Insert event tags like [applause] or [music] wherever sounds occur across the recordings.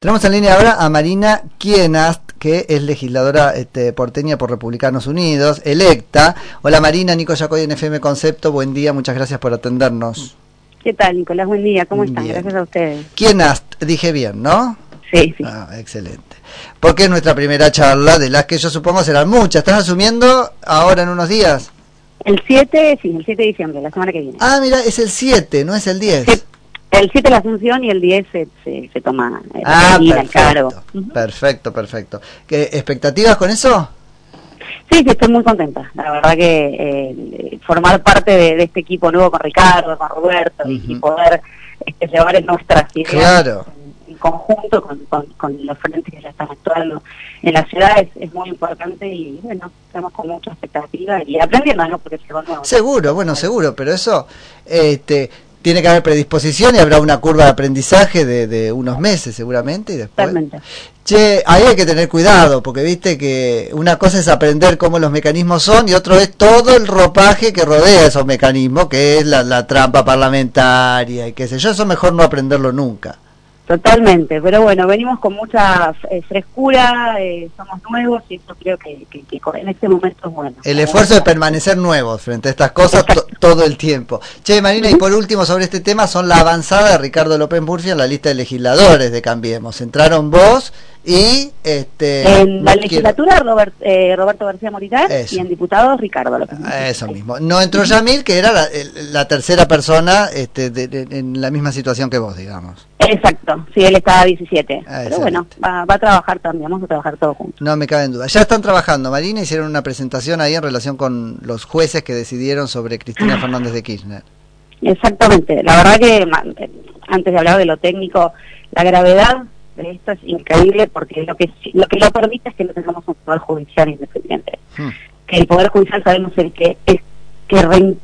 Tenemos en línea ahora a Marina Kienast, que es legisladora este, porteña por Republicanos Unidos, electa. Hola Marina, Nico Yacoy en FM Concepto, buen día, muchas gracias por atendernos. ¿Qué tal, Nicolás? Buen día, ¿cómo están? Bien. Gracias a ustedes. Kienast, dije bien, ¿no? Sí, sí. Ah, excelente. Porque es nuestra primera charla, de las que yo supongo serán muchas. ¿Estás asumiendo ahora en unos días? El 7, sí, el 7 de diciembre, la semana que viene. Ah, mira, es el 7, no es el 10. Sí, el 7 la Asunción y el 10 se, se, se toma eh, Ah, al cargo. perfecto, perfecto, perfecto. ¿Qué, ¿Expectativas con eso? Sí, sí, estoy muy contenta. La verdad que eh, formar parte de, de este equipo nuevo con Ricardo, con Roberto, y- poder este, llevar nuestras ideas Claro. en, en conjunto con, con, con los frentes que ya están actuando en la ciudad es, es muy importante y bueno, estamos con mucha expectativa y aprendiendo, ¿no? Porque es algo nuevo. Seguro, bueno, seguro, pero eso este, tiene que haber predisposición y habrá una curva de aprendizaje de, de unos meses seguramente y después... Totalmente. Che, ahí hay que tener cuidado, porque viste que una cosa es aprender cómo los mecanismos son y otro es todo el ropaje que rodea esos mecanismos, que es la, la trampa parlamentaria y qué sé yo, eso mejor no aprenderlo nunca. Totalmente, pero bueno, venimos con mucha eh, frescura, eh, somos nuevos y eso creo que, que- que en este momento es bueno. El esfuerzo de permanecer nuevos frente a estas cosas to- todo el tiempo. Che, Marina, y por último sobre este tema son la avanzada de Ricardo López Murphy en la lista de legisladores de Cambiemos. Entraron vos y... este En la quiero- legislatura Robert- eh, Roberto García Moritán Eso. y en diputados Ricardo López. Eso mismo. No entró Yamil, que era la, tercera persona este, de- de- en la misma situación que vos, digamos. Exacto, sí, él estaba a 17. Ah, pero bueno, va, va a trabajar también, vamos a trabajar todos juntos. No me cabe en duda. Ya están trabajando, Marina, hicieron una presentación ahí en relación con los jueces que decidieron sobre Cristina Fernández de Kirchner. Exactamente, la verdad que eh, antes de hablar de lo técnico, la gravedad esto es increíble porque lo que lo que lo permite es que no tengamos un poder judicial independiente. Hmm. que el Poder Judicial sabemos el que es que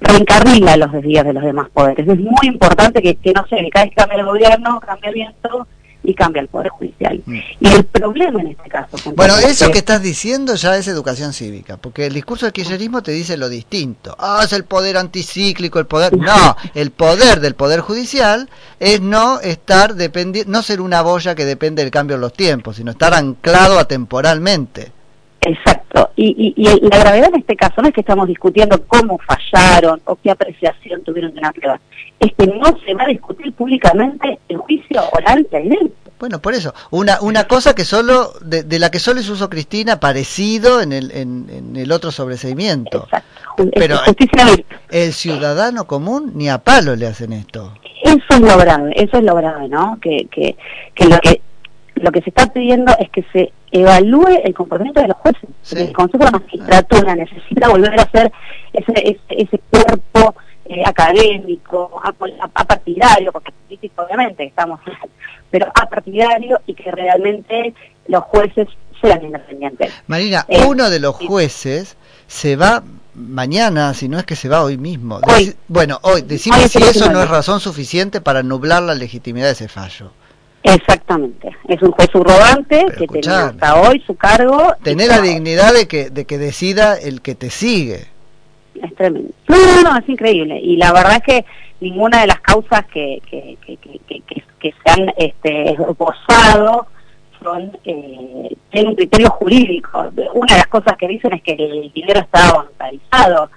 reencarrila los desvíos de los demás poderes. Es muy importante que, que no sé, que cada vez que cambia el gobierno, cambia el viento y cambia el Poder Judicial. Mm. Y el problema en este caso... Bueno, eso que- que estás diciendo ya es educación cívica, porque el discurso del kirchnerismo te dice lo distinto. Ah, es el poder anticíclico, el poder... No, el poder del poder judicial es no estar dependiendo, no ser una boya que depende del cambio de los tiempos, sino estar anclado atemporalmente. Exacto. Y, y, y el- la gravedad en este caso no es que estamos discutiendo cómo fallaron o qué apreciación tuvieron de una prueba. Es que no se va a discutir públicamente el juicio oral de evidencia. Bueno, por eso, una, una cosa que solo, de, de la que solo se usó Cristina, parecido en el, en, en el otro sobreseimiento. Exacto. Pero- justicia vista. El ciudadano común ni a palo le hacen esto. Eso es lo grave, eso es lo grave, ¿no? Que, que, que lo que lo que se está pidiendo es que se evalúe el comportamiento de los jueces. Sí. El Consejo de la Magistratura necesita volver a ser ese, ese, ese cuerpo eh, académico, apartidario, porque político obviamente estamos, [laughs] pero apartidario y que realmente los jueces sean independientes. Marina, Eh, uno de los jueces se va mañana, si no es que se va hoy mismo. Hoy. Deci- bueno, hoy, decime Hoy si eso no es razón suficiente para nublar la legitimidad de ese fallo. Exactamente. Es un juez subrogante Pero que tenía hasta hoy su cargo. Tener la dignidad de que, de que decida el que te sigue. Es tremendo. No, no, no, es increíble. Y la verdad es que ninguna de las causas que, que, que, que, que- que- que se han este, esbozado son, eh, tienen un criterio jurídico. Una de las cosas que dicen es que el dinero está bancarizado.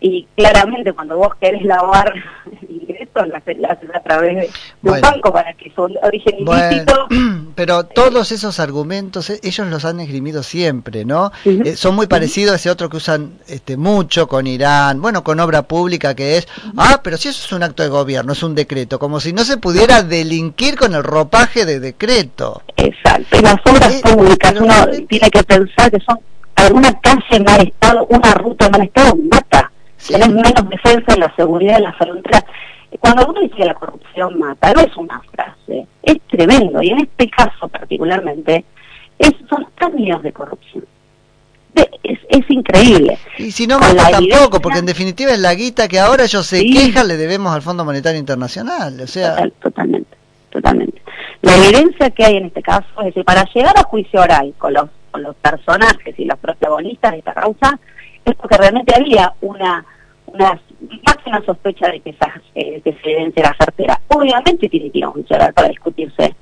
Y claramente cuando vos querés lavar [laughs] haces, lo haces a través de, Bueno. un banco para que su origen ilícito... Bueno, [clears throat] pero todos esos argumentos eh, ellos los han esgrimido siempre, ¿no? Eh, son muy parecidos a ese otro que usan este, mucho con Irán, bueno, con obra pública que es, ah, pero si eso es un acto de gobierno, es un decreto, como si no se pudiera delinquir con el ropaje de decreto. Exacto, y las obras Eh, públicas, pero uno realmente- tiene que pensar que son alguna calle en mal estado, una ruta en mal estado, mata. Sí. Tenés menos defensa en la seguridad de las fronteras. Cuando uno dice que la corrupción mata, no es una frase, es tremendo. Y en este caso particularmente, es, son años de corrupción. De- es, es increíble. Y si no Con mata la tampoco, evidencia- porque en definitiva es la guita que ahora ellos se Sí. quejan, le debemos al Fondo Monetario Internacional, o sea... Total- totalmente, totalmente. La evidencia que hay en este caso es decir, para llegar a juicio oral con los, con los personajes y los protagonistas de esta causa, es porque realmente había una, una máxima sospecha de que esa eh, que era certera. Obviamente tiene que ir a un oral para discutirse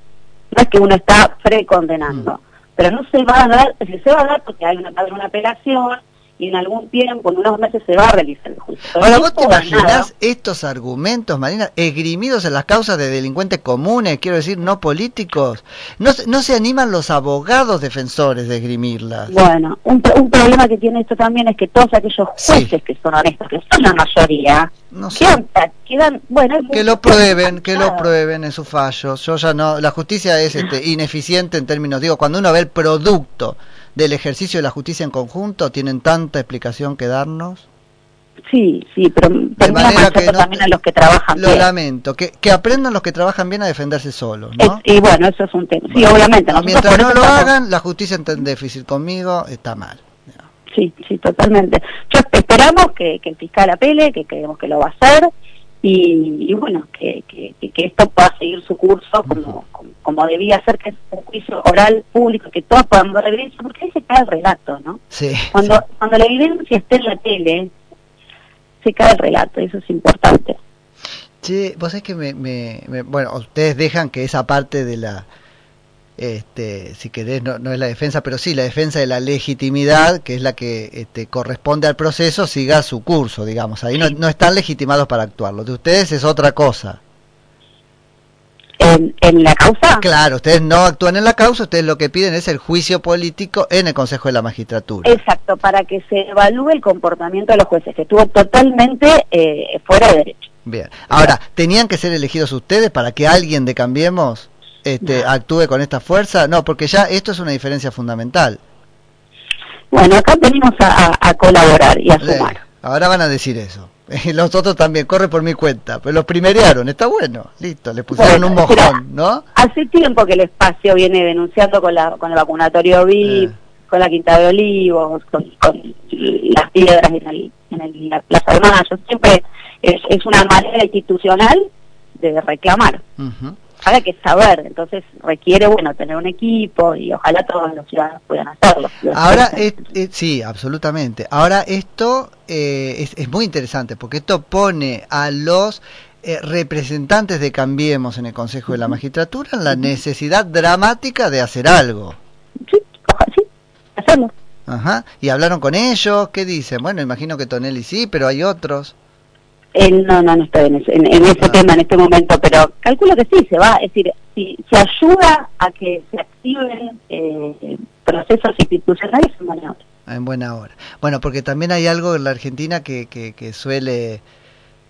no es que uno está precondenando, mm. pero no se va a dar, se va a dar porque hay una, una apelación, y en algún tiempo, en unos meses, se va a realizar el juicio. Ahora, ¿vos te imaginás estos argumentos, Marina, esgrimidos en las causas de delincuentes comunes, quiero decir, no políticos? ¿No, no se animan los abogados defensores de esgrimirlas? Bueno, un, un problema que tiene esto también es que todos aquellos jueces que son honestos, que son la mayoría, no sé. quedan, bueno, que lo prueben, que lo prueben en sus fallos. Yo ya no, la justicia es este, ineficiente en términos, digo, cuando uno ve el producto del ejercicio de la justicia en conjunto tienen tanta explicación que darnos? Sí, sí, pero de manera que también a los que trabajan lo lamento, que, que aprendan los que trabajan bien a defenderse solos, ¿no? y bueno, eso es un tema. Sí, obviamente. Mientras no lo hagan, la justicia está en déficit conmigo, está mal. Sí, sí, totalmente. Yo esperamos que, que el fiscal apele, que creemos que lo va a hacer, y, bueno, que, que, que, esto pueda seguir su curso como, como, debía ser, que es un juicio oral público, que todos podamos ver evidencia, porque ahí se cae el relato, ¿no? Sí. Cuando, cuando la evidencia esté en la tele, se cae el relato, eso es importante. Sí, vos es que me, me, bueno, ustedes dejan que esa parte de la este, si querés, no, no, es la defensa, pero sí la defensa de la legitimidad, que es la que este, corresponde al proceso, siga su curso, digamos. Ahí no, no están legitimados para actuar. Lo de ustedes es otra cosa. ¿En, ¿En, la causa? Claro, ustedes no actúan en la causa, ustedes lo que piden es el juicio político en el Consejo de la Magistratura. Exacto, para que se evalúe el comportamiento de los jueces, que estuvo totalmente eh, fuera de derecho. Bien, ahora, ¿tenían que ser elegidos ustedes para que alguien de Cambiemos este, actúe con esta fuerza? No, porque ya esto es una diferencia fundamental. Bueno, acá venimos a, colaborar y a sumar. Ahora van a decir eso. [laughs] Los otros también, corre por mi cuenta. Pero los primerearon, está bueno, listo, le pusieron un mojón, ¿no? Hace tiempo que el espacio viene denunciando con, la, con el vacunatorio VIP, eh. con la Quinta de Olivos, con, las piedras en, el, en la Plaza de Mayo. Siempre es, es una manera institucional de reclamar hay que saber, entonces requiere, bueno, tener un equipo y ojalá todos los ciudadanos puedan hacerlo. Ahora, sí, absolutamente. Ahora esto eh, es, muy interesante porque esto pone a los eh, representantes de Cambiemos en el Consejo de la Magistratura en la necesidad dramática de hacer algo. Sí, sí, hacerlo. Ajá. ¿Y hablaron con ellos? ¿Qué dicen? Bueno, imagino que Tonelli sí, pero hay otros. Él no, no, no está en ese, en, ese ah. tema en este momento, pero calculo que sí, se va, es decir, si se ayuda a que se activen eh, procesos institucionales en buena hora. En buena hora. Bueno, porque también hay algo en la Argentina que, que, que suele...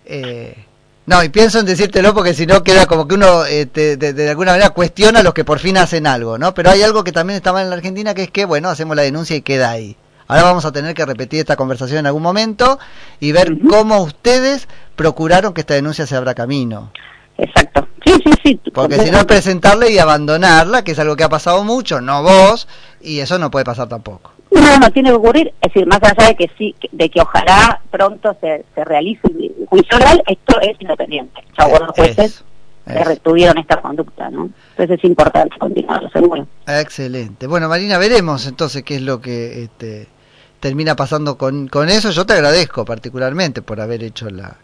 Eh, no, y pienso en decírtelo porque si no queda como que uno eh, de, de, alguna manera cuestiona a los que por fin hacen algo, ¿no? Pero hay algo que también está mal en la Argentina que es que, bueno, hacemos la denuncia y queda ahí. Ahora vamos a tener que repetir esta conversación en algún momento y ver cómo ustedes procuraron que esta denuncia se abra camino. Exacto. Sí, sí, sí. Porque si no es presentarla y abandonarla, que es algo que ha pasado mucho, no vos, y eso no puede pasar tampoco. No, no tiene que ocurrir, es decir, más allá de que sí, de que ojalá pronto se, se realice un juicio oral, esto es independiente. Ya los jueces se retuvieron esta conducta, ¿no? Entonces es importante continuar, seguro. Excelente. Bueno, Marina, veremos entonces qué es lo que este, termina pasando con, con eso. Yo te agradezco particularmente por haber hecho la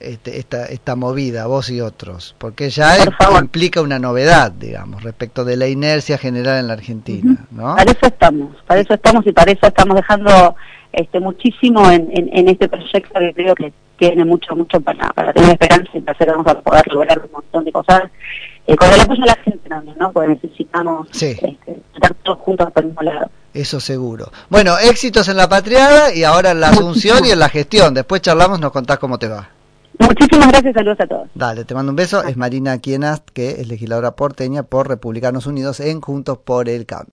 este, esta, esta movida, vos y otros, porque ya implica una novedad, digamos, respecto de la inercia general en la Argentina, ¿no? Para eso estamos, para eso estamos y para eso estamos dejando este muchísimo en, en, este proyecto que creo que tiene mucho, mucho para, para tener esperanza y para hacer vamos a poder lograr un montón de cosas eh, con el apoyo de la gente también, ¿no? Porque necesitamos este, estar todos juntos por el mismo lado. Eso seguro. Bueno, éxitos en la patriada y ahora en la asunción y en la gestión. Después charlamos, nos contás cómo te va. Muchísimas gracias, saludos a todos. Dale, te mando un beso. Es Marina Quienast, que es legisladora porteña por Republicanos Unidos en Juntos por el Cambio.